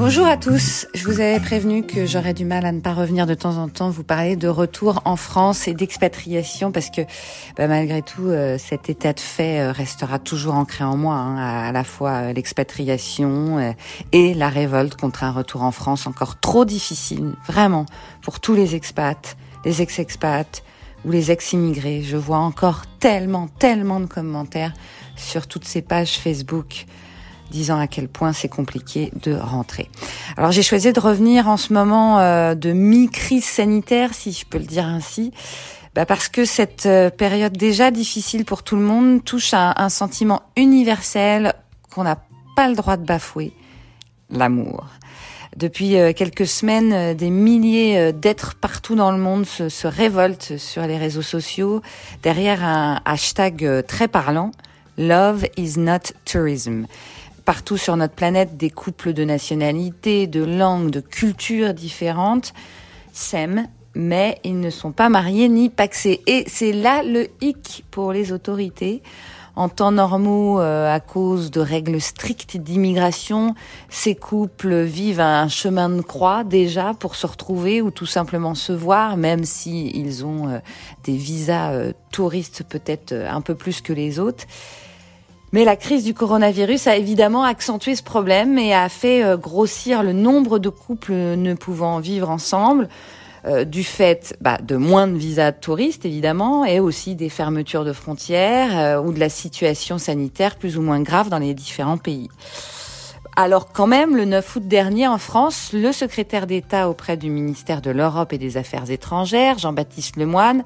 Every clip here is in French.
Bonjour à tous. Je vous avais prévenu que j'aurais du mal à ne pas revenir de temps en temps vous parler de retour en France et d'expatriation parce que bah, malgré tout euh, cet état de fait euh, restera toujours ancré en moi, hein, à, la fois euh, l'expatriation et la révolte contre un retour en France encore trop difficile, vraiment, pour tous les expats, les ex-expats ou les ex-immigrés. Je vois encore tellement, tellement de commentaires sur toutes ces pages Facebook disant à quel point c'est compliqué de rentrer. Alors j'ai choisi de revenir en ce moment euh, de mi-crise sanitaire, si je peux le dire ainsi, bah parce que cette euh, période déjà difficile pour tout le monde touche à un sentiment universel qu'on n'a pas le droit de bafouer, l'amour. Depuis euh, quelques semaines, des milliers d'êtres partout dans le monde se, se révoltent sur les réseaux sociaux derrière un hashtag très parlant, Love is not tourism partout sur notre planète des couples de nationalités, de langues, de cultures différentes s'aiment, mais ils ne sont pas mariés ni paxés. Et c'est là le hic pour les autorités. En temps normaux, euh, à cause de règles strictes d'immigration, ces couples vivent un chemin de croix déjà pour se retrouver ou tout simplement se voir, même si ils ont euh, des visas euh, touristes peut-être un peu plus que les autres. Mais la crise du coronavirus a évidemment accentué ce problème et a fait euh, grossir le nombre de couples ne pouvant vivre ensemble, euh, du fait bah, de moins de visas de touristes évidemment, et aussi des fermetures de frontières euh, ou de la situation sanitaire plus ou moins grave dans les différents pays. Alors quand même, le 9 août dernier en France, le secrétaire d'État auprès du ministère de l'Europe et des Affaires étrangères, Jean-Baptiste Lemoine,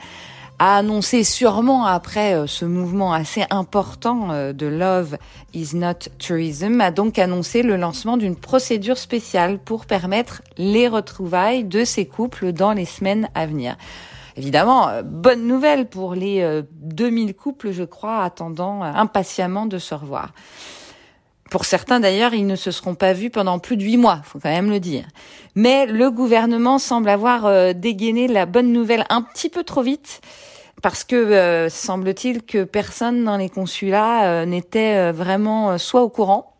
a annoncé sûrement après euh, ce mouvement assez important euh, de Love is not tourism, a donc annoncé le lancement d'une procédure spéciale pour permettre les retrouvailles de ces couples dans les semaines à venir. Évidemment, euh, bonne nouvelle pour les 2000 couples, je crois, attendant impatiemment de se revoir. Pour certains d'ailleurs, ils ne se seront pas vus pendant plus de huit mois, faut quand même le dire. Mais le gouvernement semble avoir dégainé la bonne nouvelle un petit peu trop vite parce que euh, semble-t-il que personne dans les consulats euh, n'était euh, vraiment soit au courant,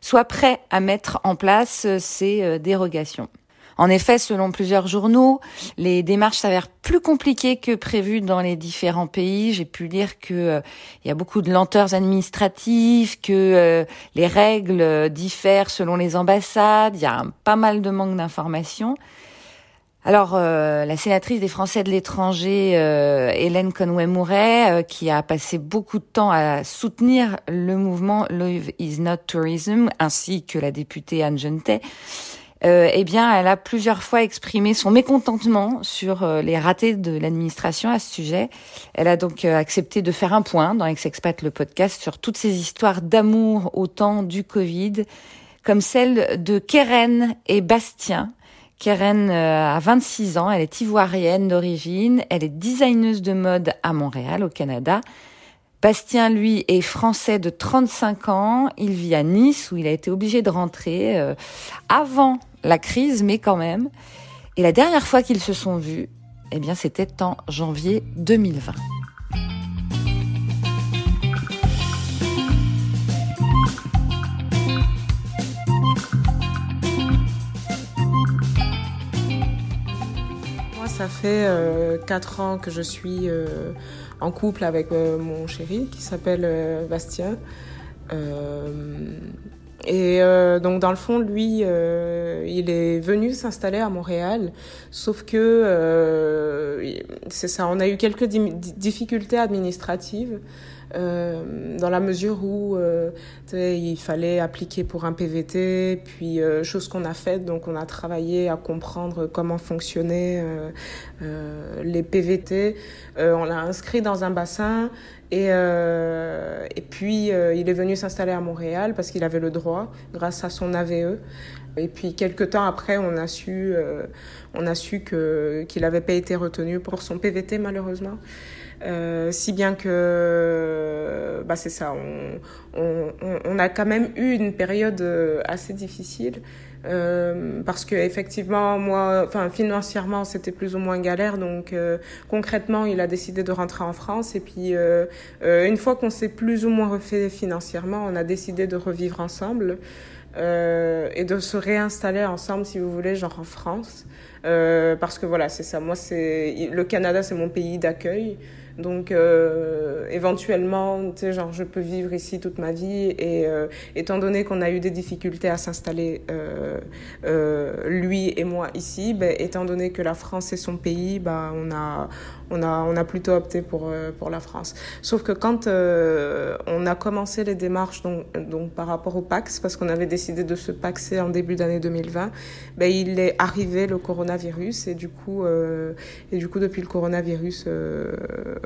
soit prêt à mettre en place ces dérogations. En effet, selon plusieurs journaux, les démarches s'avèrent plus compliquées que prévues dans les différents pays. J'ai pu lire que y a beaucoup de lenteurs administratives, que les règles diffèrent selon les ambassades. Il y a pas mal de manque d'informations. Alors, euh, la sénatrice des Français de l'étranger, euh, Hélène Conway-Mouret, euh, qui a passé beaucoup de temps à soutenir le mouvement Love is not tourism, ainsi que la députée Anne Gentet, eh bien, elle a plusieurs fois exprimé son mécontentement sur les ratés de l'administration à ce sujet. Elle a donc accepté de faire un point dans Ex-Expat, le podcast, sur toutes ces histoires d'amour au temps du Covid, comme celle de Keren et Bastien, Keren euh, a 26 ans, elle est ivoirienne d'origine, elle est designeuse de mode à Montréal, au Canada. Bastien, lui, est français de 35 ans, il vit à Nice où il a été obligé de rentrer euh, avant la crise, mais quand même. Et la dernière fois qu'ils se sont vus, eh bien, c'était en janvier 2020. Ça fait euh, 4 ans que je suis euh, en couple avec euh, mon chéri qui s'appelle Bastien. Et donc dans le fond, lui, il est venu s'installer à Montréal, sauf que c'est ça, on a eu quelques difficultés administratives. Euh, dans la mesure où euh, il fallait appliquer pour un PVT, puis euh, chose qu'on a faite, donc on a travaillé à comprendre comment fonctionnaient euh, les PVT. on l'a inscrit dans un bassin et, et puis il est venu s'installer à Montréal parce qu'il avait le droit grâce à son AVE. Et puis quelques temps après, on a su, on a su que qu'il n'avait pas été retenu pour son PVT malheureusement. Euh, si bien que, bah c'est ça, on, on, on, a quand même eu une période euh, assez difficile. Euh, parce que effectivement moi enfin financièrement c'était plus ou moins galère donc euh, concrètement il a décidé de rentrer en France et puis euh, une fois qu'on s'est plus ou moins refait financièrement on a décidé de revivre ensemble euh, et de se réinstaller ensemble, si vous voulez, genre en France. Euh, parce que voilà, c'est ça. Moi, c'est le Canada, c'est mon pays d'accueil. Donc, euh, éventuellement, tu sais, genre, je peux vivre ici toute ma vie. Et euh, étant donné qu'on a eu des difficultés à s'installer, euh, euh, lui et moi ici, ben, étant donné que la France est son pays, ben, on a, on a, on a plutôt opté pour, euh, pour la France. Sauf que quand euh, on a commencé les démarches donc, donc par rapport au Pax, parce qu'on avait décidé de se paxer en début d'année 2020, ben, il est arrivé le coronavirus et du coup, et du coup depuis le coronavirus,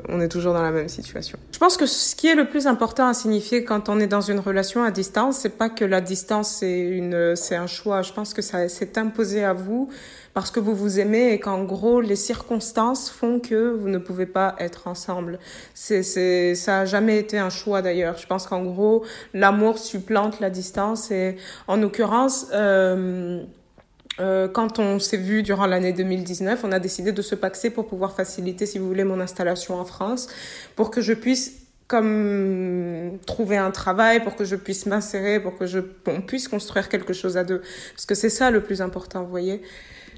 on est toujours dans la même situation. Je pense que ce qui est le plus important à signifier quand on est dans une relation à distance, c'est pas que la distance c'est une, c'est un choix. Je pense que ça s'est imposé à vous parce que vous vous aimez et qu'en gros les circonstances font que vous ne pouvez pas être ensemble. C'est, c'est, ça a jamais été un choix d'ailleurs. Je pense qu'en gros l'amour supplante la distance et en l'occurrence. Euh, euh, quand on s'est vu durant l'année 2019, on a décidé de se paxer pour pouvoir faciliter, si vous voulez, mon installation en France, pour que je puisse comme trouver un travail, pour que je puisse m'insérer, pour que je on puisse construire quelque chose à deux. Parce que c'est ça le plus important, vous voyez.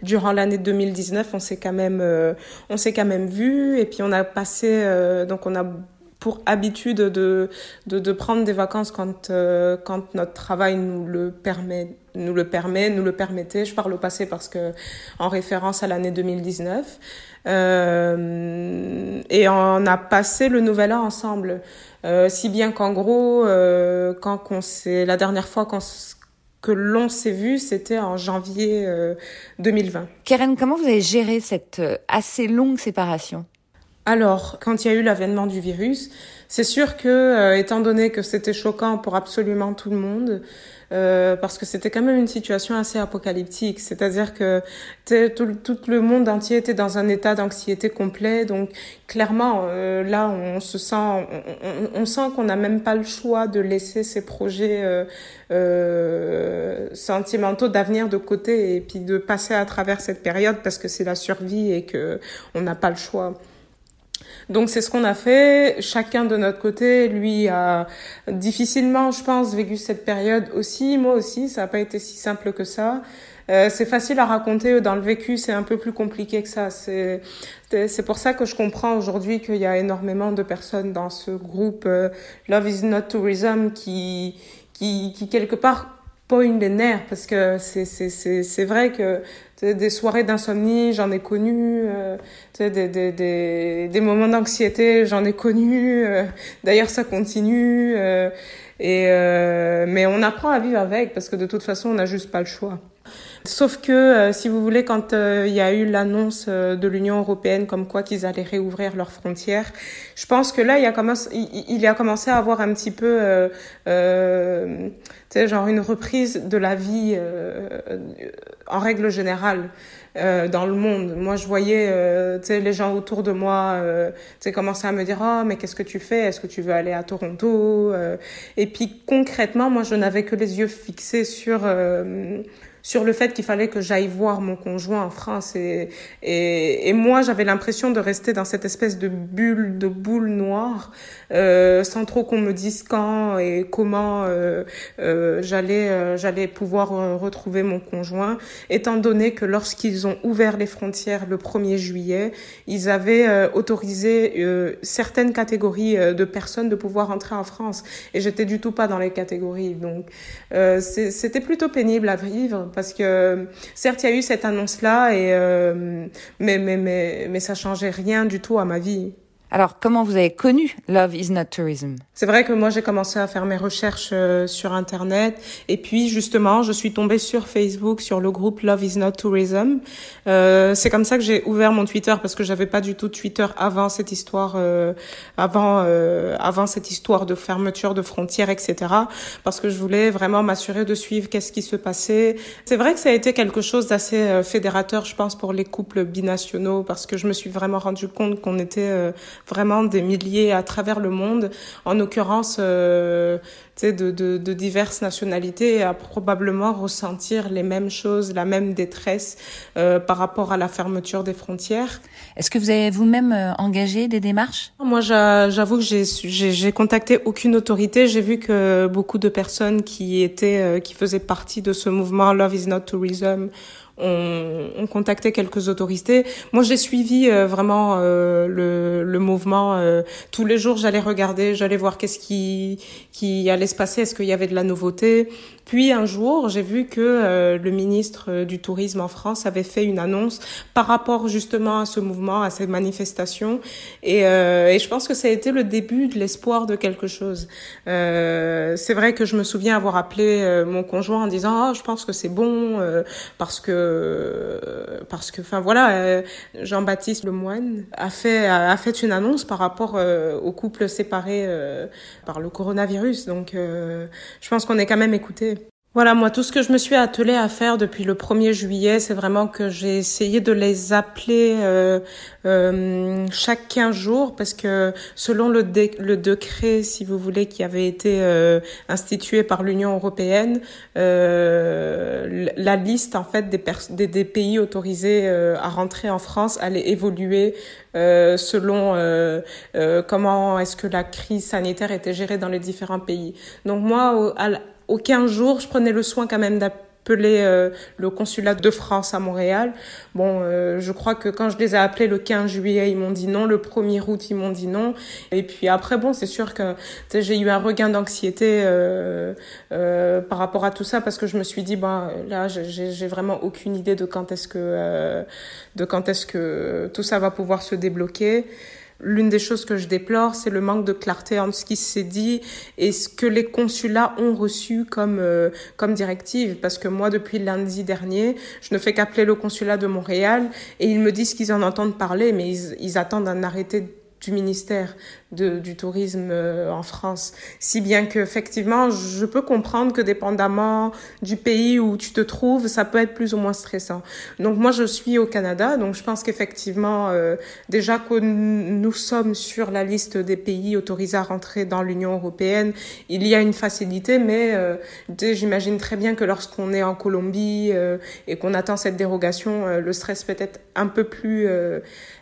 Durant l'année 2019, on s'est quand même, euh, on s'est quand même vu, et puis on a passé, euh, donc on a pour habitude de, de, prendre des vacances quand, euh, quand notre travail nous le permet, nous le permet, nous le permettait. Je parle au passé parce que, en référence à l'année 2019. Euh, et on a passé le nouvel an ensemble. Euh, si bien qu'en gros, quand on s'est, la dernière fois qu'on que l'on s'est vu, c'était en janvier euh, 2020. Karen, comment vous avez géré cette assez longue séparation? Alors, quand il y a eu l'avènement du virus, c'est sûr que, euh, étant donné que c'était choquant pour absolument tout le monde, euh, parce que c'était quand même une situation assez apocalyptique, c'est-à-dire que tout, tout, le monde entier était dans un état d'anxiété complet, donc clairement, euh, là, on se sent, on, on, sent qu'on n'a même pas le choix de laisser ces projets euh, euh, sentimentaux d'avenir de côté et puis de passer à travers cette période parce que c'est la survie et que on n'a pas le choix. Donc c'est ce qu'on a fait. Chacun de notre côté, lui a difficilement, je pense, vécu cette période aussi. Moi aussi, ça n'a pas été si simple que ça. Euh, c'est facile à raconter dans le vécu, c'est un peu plus compliqué que ça. C'est c'est pour ça que je comprends aujourd'hui qu'il y a énormément de personnes dans ce groupe euh, Love is not tourism qui qui qui quelque part poignent les nerfs parce que c'est c'est c'est c'est vrai que des soirées d'insomnie, j'en ai connu, euh, des, des, des, des moments d'anxiété, j'en ai connu. Euh, D'ailleurs, ça continue. Euh, et euh, mais on apprend à vivre avec parce que de toute façon, on n'a juste pas le choix. Sauf que, euh, si vous voulez, quand euh, il y a eu l'annonce euh, de l'Union européenne comme quoi qu'ils allaient réouvrir leurs frontières, je pense que là, il a commencé, il, il a commencé à avoir un petit peu, euh, euh, tu sais, genre une reprise de la vie en règle générale. Euh, dans le monde. Moi, je voyais euh, les gens autour de moi euh, commencer à me dire oh mais qu'est-ce que tu fais? Est-ce que tu veux aller à Toronto? Et puis concrètement, moi, je n'avais que les yeux fixés sur sur le fait qu'il fallait que j'aille voir mon conjoint en France. Et et, et moi j'avais l'impression de rester dans cette espèce de bulle de boule noire euh, sans trop qu'on me dise quand et comment euh, euh, j'allais euh, j'allais pouvoir euh, retrouver mon conjoint étant donné que lorsqu'ils ont ouvert les frontières le 1er juillet ils avaient euh, autorisé certaines catégories de personnes de pouvoir entrer en France. Et j'étais du tout pas dans les catégories. Donc c'était plutôt pénible à vivre parce que certes il y a eu cette annonce là et euh, mais mais mais mais ça changeait rien du tout à ma vie. Alors, comment vous avez connu Love is not tourism? C'est vrai que moi, j'ai commencé à faire mes recherches euh, sur Internet. Et puis, justement, je suis tombée sur Facebook, sur le groupe Love is not tourism. Euh, c'est comme ça que j'ai ouvert mon Twitter, parce que j'avais pas du tout Twitter avant cette histoire, euh, avant, euh, avant cette histoire de fermeture de frontières, etc. Parce que je voulais vraiment m'assurer de suivre qu'est-ce qui se passait. C'est vrai que ça a été quelque chose d'assez euh, fédérateur, je pense, pour les couples binationaux, parce que je me suis vraiment rendu compte qu'on était vraiment des milliers à travers le monde, en l'occurrence euh, de, de, de, diverses nationalités, à probablement ressentir les mêmes choses, la même détresse euh, par rapport à la fermeture des frontières. Est-ce que vous avez vous-même euh, engagé des démarches? Moi, j'avoue que j'ai contacté aucune autorité. J'ai vu que beaucoup de personnes qui étaient, euh, qui faisaient partie de ce mouvement Love is not tourism on, on, contactait quelques autorités. Moi, j'ai suivi euh, vraiment euh, le, le, mouvement. Euh, tous les jours, j'allais regarder, j'allais voir qu'est-ce qui, qui allait se passer, est-ce qu'il y avait de la nouveauté. Puis un jour, j'ai vu que le ministre du Tourisme en France avait fait une annonce par rapport justement à ce mouvement, à ces manifestations. Et, et je pense que ça a été le début de l'espoir de quelque chose. c'est vrai que je me souviens avoir appelé mon conjoint en disant, oh, je pense que c'est bon parce que euh, parce que, enfin voilà, euh, Jean-Baptiste Lemoine a fait a, fait une annonce par rapport euh, aux couples séparés par le coronavirus. Donc, je pense qu'on est quand même écouté. Voilà, moi, tout ce que je me suis attelée à faire depuis le 1er juillet, c'est vraiment que j'ai essayé de les appeler euh, euh, chaque 15 jours, parce que selon le, décret, si vous voulez, qui avait été euh, institué par l'Union européenne, euh, la liste, en fait, des, pays autorisés euh, à rentrer en France allait évoluer euh, selon euh, euh, comment est-ce que la crise sanitaire était gérée dans les différents pays. Donc moi, au 15 jours, je prenais le soin quand même d'appeler euh, le consulat de France à Montréal. Bon, euh, je crois que quand je les ai appelés le 15 juillet, ils m'ont dit non. Le 1er août, ils m'ont dit non. Et puis après, bon, c'est sûr que j'ai eu un regain d'anxiété euh, euh, par rapport à tout ça parce que je me suis dit, ben là, j'ai vraiment aucune idée de quand est-ce que euh, de quand est-ce que tout ça va pouvoir se débloquer. L'une des choses que je déplore, c'est le manque de clarté entre ce qui s'est dit et ce que les consulats ont reçu comme euh, comme directive. Parce que moi, depuis lundi dernier, je ne fais qu'appeler le consulat de Montréal et ils me disent qu'ils en entendent parler, mais ils, ils attendent un arrêté du ministère de, du tourisme euh, en France. Si bien que effectivement, je peux comprendre que dépendamment du pays où tu te trouves, ça peut être plus ou moins stressant. Donc moi, je suis au Canada, donc je pense qu'effectivement, euh, déjà que nous sommes sur la liste des pays autorisés à rentrer dans l'Union européenne, il y a une facilité, mais euh, j'imagine très bien que lorsqu'on est en Colombie euh, et qu'on attend cette dérogation, le stress peut être un peu plus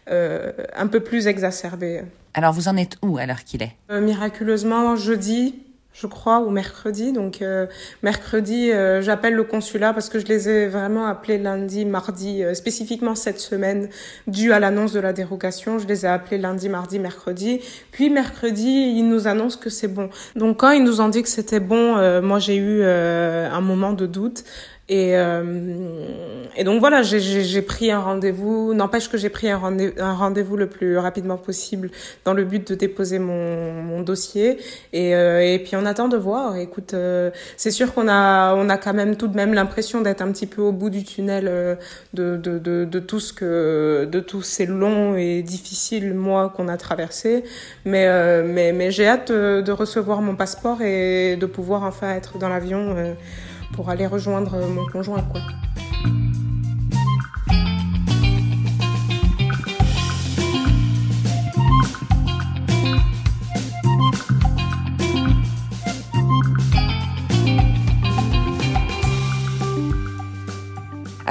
un peu plus exacerbé. Alors vous en êtes où à l'heure qu'il est? Euh, Miraculeusement jeudi, je crois, ou mercredi. Donc euh, mercredi, euh, j'appelle le consulat parce que je les ai vraiment appelés lundi, mardi, spécifiquement cette semaine, dû à l'annonce de la dérogation. Je les ai appelés lundi, mardi, mercredi. Puis mercredi, ils nous annoncent que c'est bon. Donc quand ils nous ont dit que c'était bon, moi j'ai eu un moment de doute. Et, euh, et donc voilà, j'ai pris un rendez-vous. N'empêche que j'ai pris un rendez-vous le plus rapidement possible dans le but de déposer mon, mon dossier. Et, euh, et puis on attend de voir. Écoute, euh, c'est sûr qu'on a on a quand même tout de même l'impression d'être un petit peu au bout du tunnel euh, de, de, de, de, tout ce que de tous ces longs et difficiles mois qu'on a traversés. Mais euh, mais mais j'ai hâte de recevoir mon passeport et de pouvoir enfin être dans l'avion pour aller rejoindre mon conjoint. Quoi.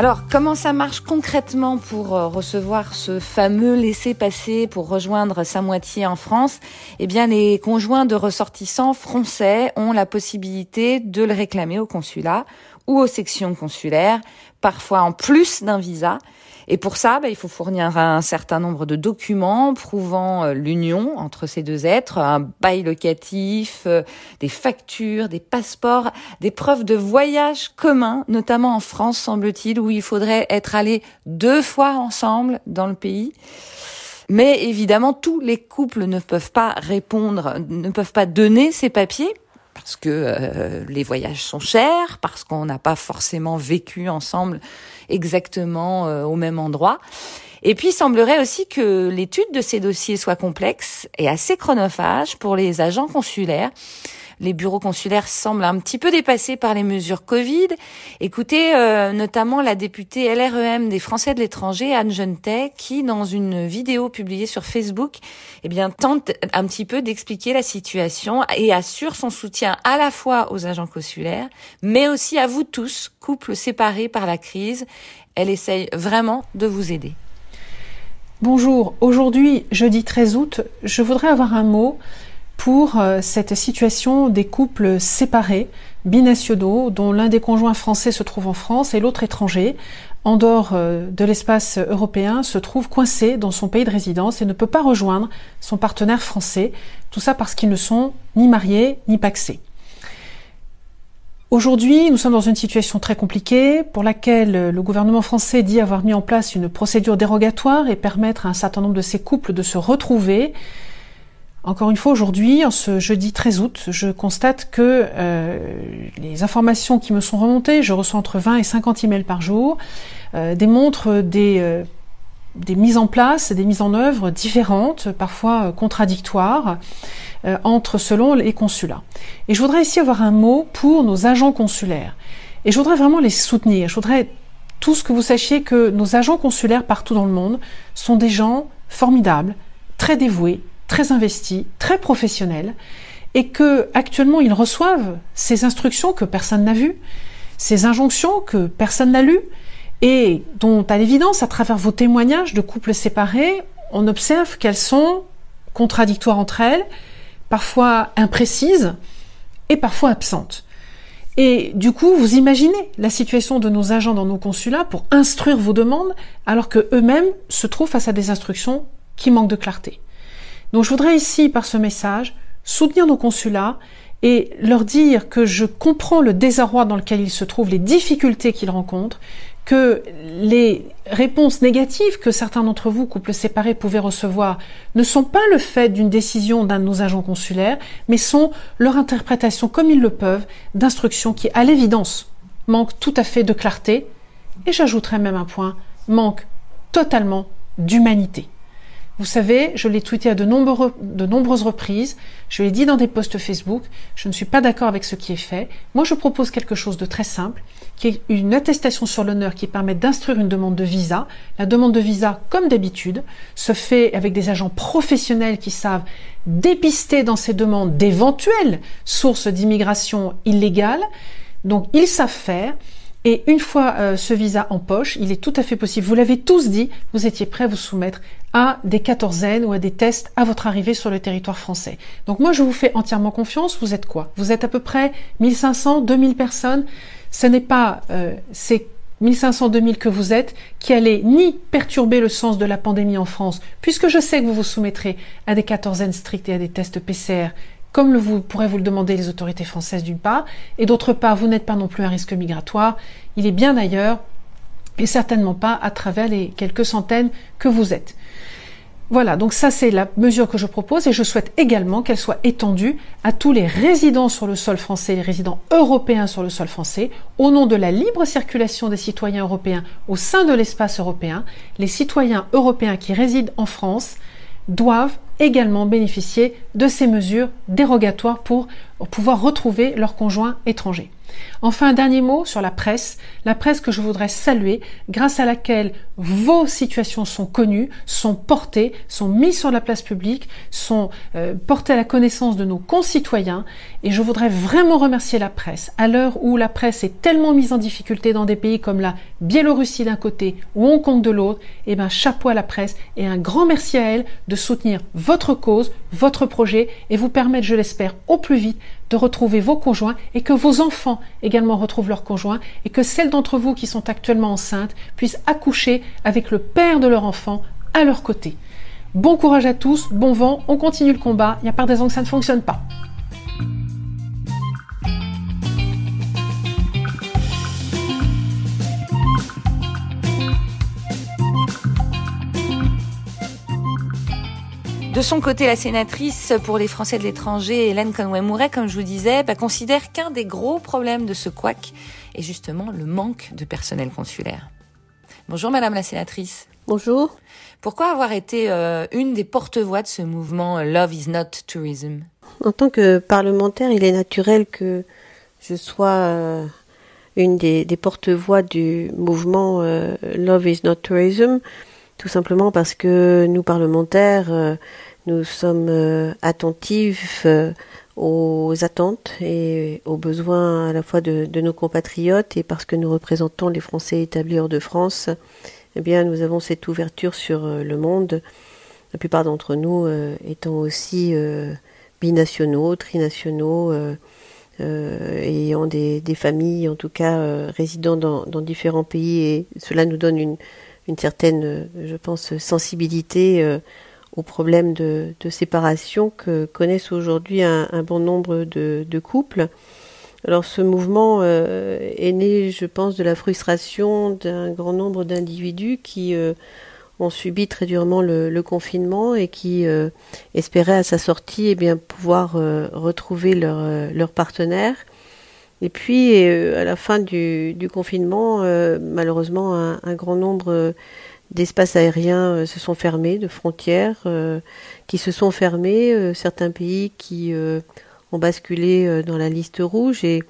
Alors, comment ça marche concrètement pour euh, recevoir ce fameux laissez-passer pour rejoindre sa moitié en France? Eh bien, les conjoints de ressortissants français ont la possibilité de le réclamer au consulat ou aux sections consulaires, parfois en plus d'un visa. Et pour ça, bah, il faut fournir un certain nombre de documents prouvant euh, l'union entre ces deux êtres, un bail locatif, euh, des factures, des passeports, des preuves de voyage commun, notamment en France, semble-t-il, où il faudrait être allé deux fois ensemble dans le pays. Mais évidemment, tous les couples ne peuvent pas répondre, ne peuvent pas donner ces papiers parce que euh, les voyages sont chers, parce qu'on n'a pas forcément vécu ensemble exactement euh, au même endroit. Et puis, il semblerait aussi que l'étude de ces dossiers soit complexe et assez chronophage pour les agents consulaires. Les bureaux consulaires semblent un petit peu dépassés par les mesures Covid. Écoutez euh, notamment la députée LREM des Français de l'étranger, Anne Jeunetet, qui, dans une vidéo publiée sur Facebook, eh bien, tente un petit peu d'expliquer la situation et assure son soutien à la fois aux agents consulaires, mais aussi à vous tous, couples séparés par la crise. Elle essaye vraiment de vous aider. Bonjour, aujourd'hui, jeudi 13 août, je voudrais avoir un mot pour euh, cette situation des couples séparés, binationaux, dont l'un des conjoints français se trouve en France et l'autre étranger, en dehors euh, de l'espace européen, se trouve coincé dans son pays de résidence et ne peut pas rejoindre son partenaire français, tout ça parce qu'ils ne sont ni mariés ni paxés. Aujourd'hui, nous sommes dans une situation très compliquée pour laquelle le gouvernement français dit avoir mis en place une procédure dérogatoire et permettre à un certain nombre de ces couples de se retrouver. Encore une fois, aujourd'hui, en ce jeudi 13 août, je constate que euh, les informations qui me sont remontées, je reçois entre 20 et 50 emails par jour, euh, démontrent des, euh, des mises en place, des mises en œuvre différentes, parfois contradictoires. Entre selon les consulats. Et je voudrais ici avoir un mot pour nos agents consulaires. Et je voudrais vraiment les soutenir. Je voudrais tous que vous sachiez que nos agents consulaires partout dans le monde sont des gens formidables, très dévoués, très investis, très professionnels, et que actuellement ils reçoivent ces instructions que personne n'a vues, ces injonctions que personne n'a lues, et dont, à l'évidence, à travers vos témoignages de couples séparés, on observe qu'elles sont contradictoires entre elles, parfois imprécises et parfois absentes. Et du coup, vous imaginez la situation de nos agents dans nos consulats pour instruire vos demandes alors que eux-mêmes se trouvent face à des instructions qui manquent de clarté. Donc je voudrais ici, par ce message, soutenir nos consulats et leur dire que je comprends le désarroi dans lequel ils se trouvent, les difficultés qu'ils rencontrent, que les réponses négatives que certains d'entre vous, couples séparés, pouvaient recevoir ne sont pas le fait d'une décision d'un de nos agents consulaires, mais sont leur interprétation, comme ils le peuvent, d'instructions qui, à l'évidence, manquent tout à fait de clarté, et j'ajouterai même un point, manquent totalement d'humanité. Vous savez, je l'ai tweeté à de, nombreuses reprises, je l'ai dit dans des posts Facebook, je ne suis pas d'accord avec ce qui est fait. Moi, je propose quelque chose de très simple, qui est une attestation sur l'honneur qui permet d'instruire une demande de visa. La demande de visa, comme d'habitude, se fait avec des agents professionnels qui savent dépister dans ces demandes d'éventuelles sources d'immigration illégale. Donc, ils savent faire. Et une fois euh, ce visa en poche, il est tout à fait possible, vous l'avez tous dit, vous étiez prêts à vous soumettre à des quatorzaines ou à des tests à votre arrivée sur le territoire français. Donc moi, je vous fais entièrement confiance. Vous êtes quoi? Vous êtes à peu près 1500, 2000 personnes. Ce n'est pas euh, ces 1500, 2000 que vous êtes qui allez ni perturber le sens de la pandémie en France, puisque je sais que vous vous soumettrez à des quatorzaines strictes et à des tests PCR comme vous pourrez vous le demander les autorités françaises d'une part, et d'autre part, vous n'êtes pas non plus un risque migratoire. Il est bien ailleurs, et certainement pas à travers les quelques centaines que vous êtes. Voilà, donc ça c'est la mesure que je propose et je souhaite également qu'elle soit étendue à tous les résidents sur le sol français, les résidents européens sur le sol français, au nom de la libre circulation des citoyens européens au sein de l'espace européen. Les citoyens européens qui résident en France doivent également bénéficier de ces mesures dérogatoires pour pouvoir retrouver leurs conjoints étrangers. Enfin, un dernier mot sur la presse, la presse que je voudrais saluer, grâce à laquelle vos situations sont connues, sont portées, sont mises sur la place publique, sont euh, portées à la connaissance de nos concitoyens. Et je voudrais vraiment remercier la presse. À l'heure où la presse est tellement mise en difficulté dans des pays comme la Biélorussie d'un côté ou Hong Kong de l'autre, eh ben chapeau à la presse et un grand merci à elle de soutenir votre cause, votre projet et vous permettre, je l'espère, au plus vite de retrouver vos conjoints et que vos enfants également retrouvent leurs conjoints et que celles d'entre vous qui sont actuellement enceintes puissent accoucher avec le père de leur enfant à leur côté. Bon courage à tous, bon vent, on continue le combat, il n'y a pas de raison que ça ne fonctionne pas. De son côté, la sénatrice pour les Français de l'étranger, Hélène Conway-Mouret, comme je vous disais, bah, considère qu'un des gros problèmes de ce couac est justement le manque de personnel consulaire. Bonjour Madame la sénatrice. Bonjour. Pourquoi avoir été euh, une des porte-voix de ce mouvement Love is not tourism? En tant que parlementaire, il est naturel que je sois une des, porte-voix du mouvement Love is not tourism, tout simplement parce que nous parlementaires, nous sommes attentifs aux attentes et aux besoins à la fois de, nos compatriotes et parce que nous représentons les Français établis hors de France, eh bien nous avons cette ouverture sur euh, le monde. La plupart d'entre nous euh, étant aussi euh, binationaux, trinationaux, ayant des, familles, en tout cas résidant dans, différents pays, et cela nous donne une, une certaine, je pense, sensibilité aux problèmes de, séparation que connaissent aujourd'hui un, bon nombre de, couples. Alors ce mouvement euh, est né, je pense, de la frustration d'un grand nombre d'individus qui euh, ont subi très durement le, confinement et qui euh, espéraient à sa sortie eh bien, pouvoir retrouver leur partenaire. Et puis, à la fin du, confinement, malheureusement, un, un, grand nombre d'espaces aériens euh, se sont fermés, de frontières euh, qui se sont fermées, euh, certains pays qui ont basculé dans la liste rouge et,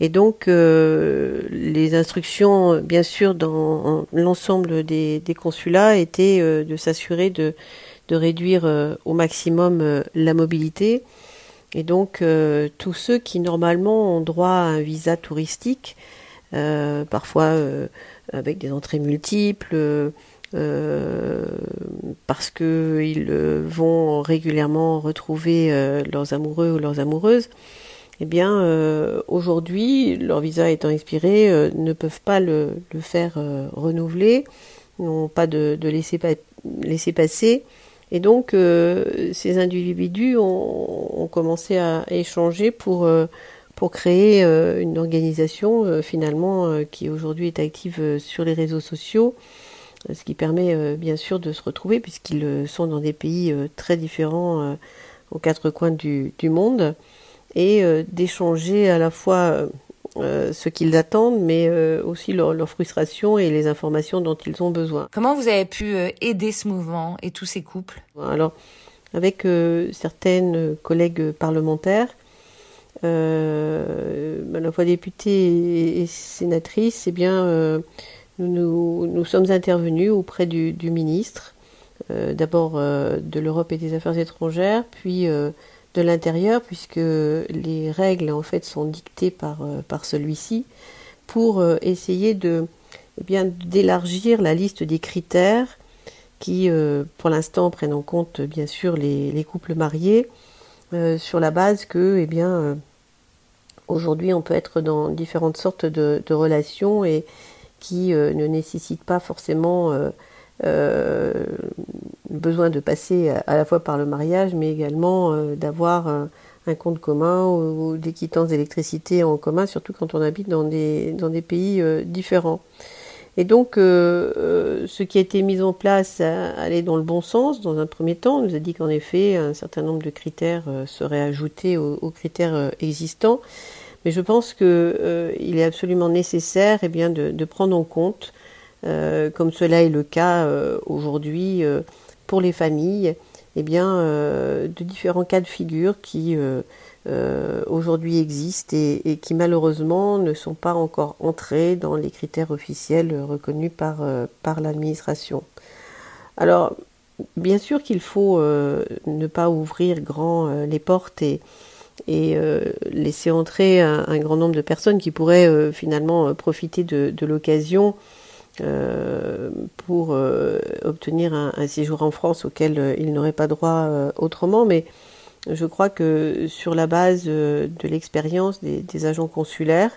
et donc les instructions, bien sûr, dans l'ensemble des, des, consulats étaient de s'assurer de, de, réduire au maximum la mobilité. Et donc tous ceux qui normalement ont droit à un visa touristique, parfois avec des entrées multiples, euh, parce qu'ils euh, vont régulièrement retrouver euh, leurs amoureux ou leurs amoureuses, eh bien, aujourd'hui, leur visa étant expiré, ne peuvent pas le, faire renouveler, n'ont pas de, laisser, laisser, passer. Et donc, ces individus ont, ont, commencé à échanger pour, pour créer une organisation, finalement, qui aujourd'hui est active sur les réseaux sociaux, ce qui permet euh, bien sûr de se retrouver puisqu'ils euh, sont dans des pays euh, très différents aux quatre coins du, monde et d'échanger à la fois ce qu'ils attendent, mais aussi leur, leur, frustration et les informations dont ils ont besoin. Comment vous avez pu aider ce mouvement et tous ces couples? Alors, avec certaines collègues parlementaires, à la fois députées et, sénatrices, eh bien, nous, nous sommes intervenus auprès du, ministre, euh, d'abord euh, de l'Europe et des Affaires étrangères, puis euh, de l'intérieur, puisque les règles en fait sont dictées par, par celui-ci, pour essayer de eh bien d'élargir la liste des critères qui, pour l'instant, prennent en compte bien sûr les, les couples mariés, sur la base que, eh bien, aujourd'hui, on peut être dans différentes sortes de, relations et, qui euh, ne nécessite pas forcément euh, euh, besoin de passer à, la fois par le mariage, mais également d'avoir un compte commun ou, des quittances d'électricité en commun, surtout quand on habite dans des, dans des pays différents. Et donc, ce qui a été mis en place allait dans le bon sens dans un premier temps. On nous a dit qu'en effet, un certain nombre de critères seraient ajoutés aux critères existants. Mais je pense qu'il euh, est absolument nécessaire eh bien, de, prendre en compte, euh, comme cela est le cas euh, aujourd'hui pour les familles, eh bien, de différents cas de figure qui aujourd'hui existent et, qui malheureusement ne sont pas encore entrés dans les critères officiels reconnus par, par l'administration. Alors, bien sûr qu'il faut ne pas ouvrir grand les portes et, euh, laisser entrer un, grand nombre de personnes qui pourraient euh, finalement euh, profiter de, l'occasion pour obtenir un, séjour en France auquel ils n'auraient pas droit autrement. Mais je crois que sur la base de l'expérience des, agents consulaires,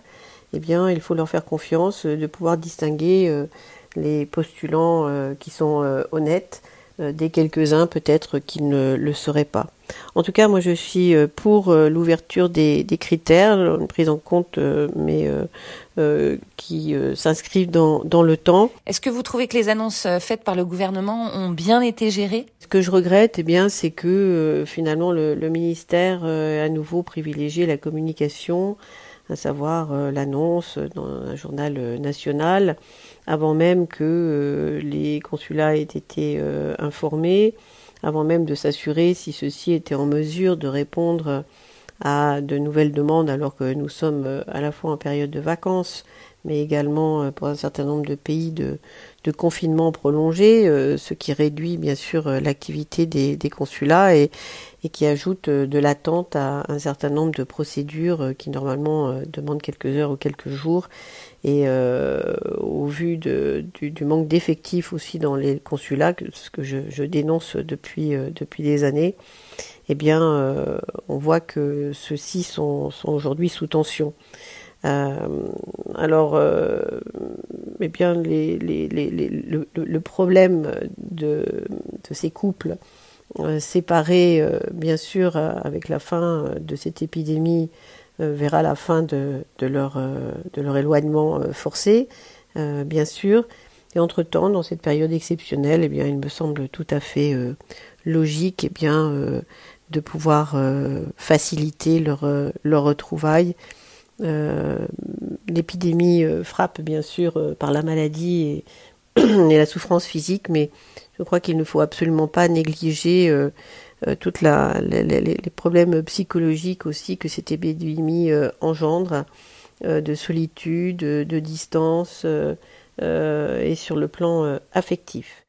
eh bien, il faut leur faire confiance de pouvoir distinguer les postulants qui sont honnêtes des quelques-uns peut-être qui ne le seraient pas. En tout cas, moi, je suis euh, pour euh, l'ouverture des, critères, une prise en compte, euh, mais qui s'inscrivent dans, dans, le temps. Est-ce que vous trouvez que les annonces faites par le gouvernement ont bien été gérées? Ce que je regrette, eh bien, c'est que finalement le, ministère a à nouveau privilégié la communication, à savoir l'annonce dans un journal national, avant même que les consulats aient été informés avant même de s'assurer si ceux-ci étaient en mesure de répondre à de nouvelles demandes alors que nous sommes à la fois en période de vacances, mais également pour un certain nombre de pays de, de confinement prolongé, ce qui réduit bien sûr l'activité des, des consulats et, et qui ajoute de l'attente à un certain nombre de procédures qui normalement demandent quelques heures ou quelques jours et euh, au vu de, du, du, manque d'effectifs aussi dans les consulats, ce que je, je dénonce depuis, euh, depuis des années, eh bien, euh, on voit que ceux-ci sont, sont aujourd'hui sous tension. Euh, alors, euh, eh bien, le, problème de, ces couples séparés, bien sûr, avec la fin de cette épidémie, euh, verra la fin de, leur, euh, de leur éloignement euh, forcé, bien sûr. Et entre-temps, dans cette période exceptionnelle, eh bien, il me semble tout à fait logique eh bien, de pouvoir faciliter leur, leur retrouvaille. L'épidémie frappe bien sûr par la maladie et, et, la souffrance physique, mais je crois qu'il ne faut absolument pas négliger euh, toutes la, les, problèmes psychologiques aussi que cette épidémie euh, engendre, euh, de solitude, de distance et sur le plan affectif.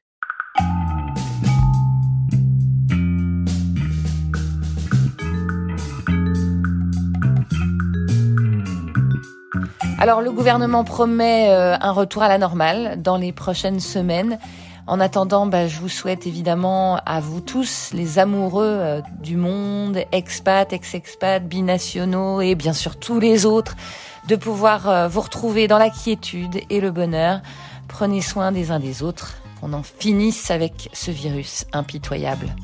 Alors le gouvernement promet un retour à la normale dans les prochaines semaines. En attendant, bah, je vous souhaite évidemment à vous tous, les amoureux euh, du monde, expats, ex-expats, binationaux et bien sûr tous les autres, de pouvoir euh, vous retrouver dans la quiétude et le bonheur. Prenez soin des uns des autres, qu'on en finisse avec ce virus impitoyable.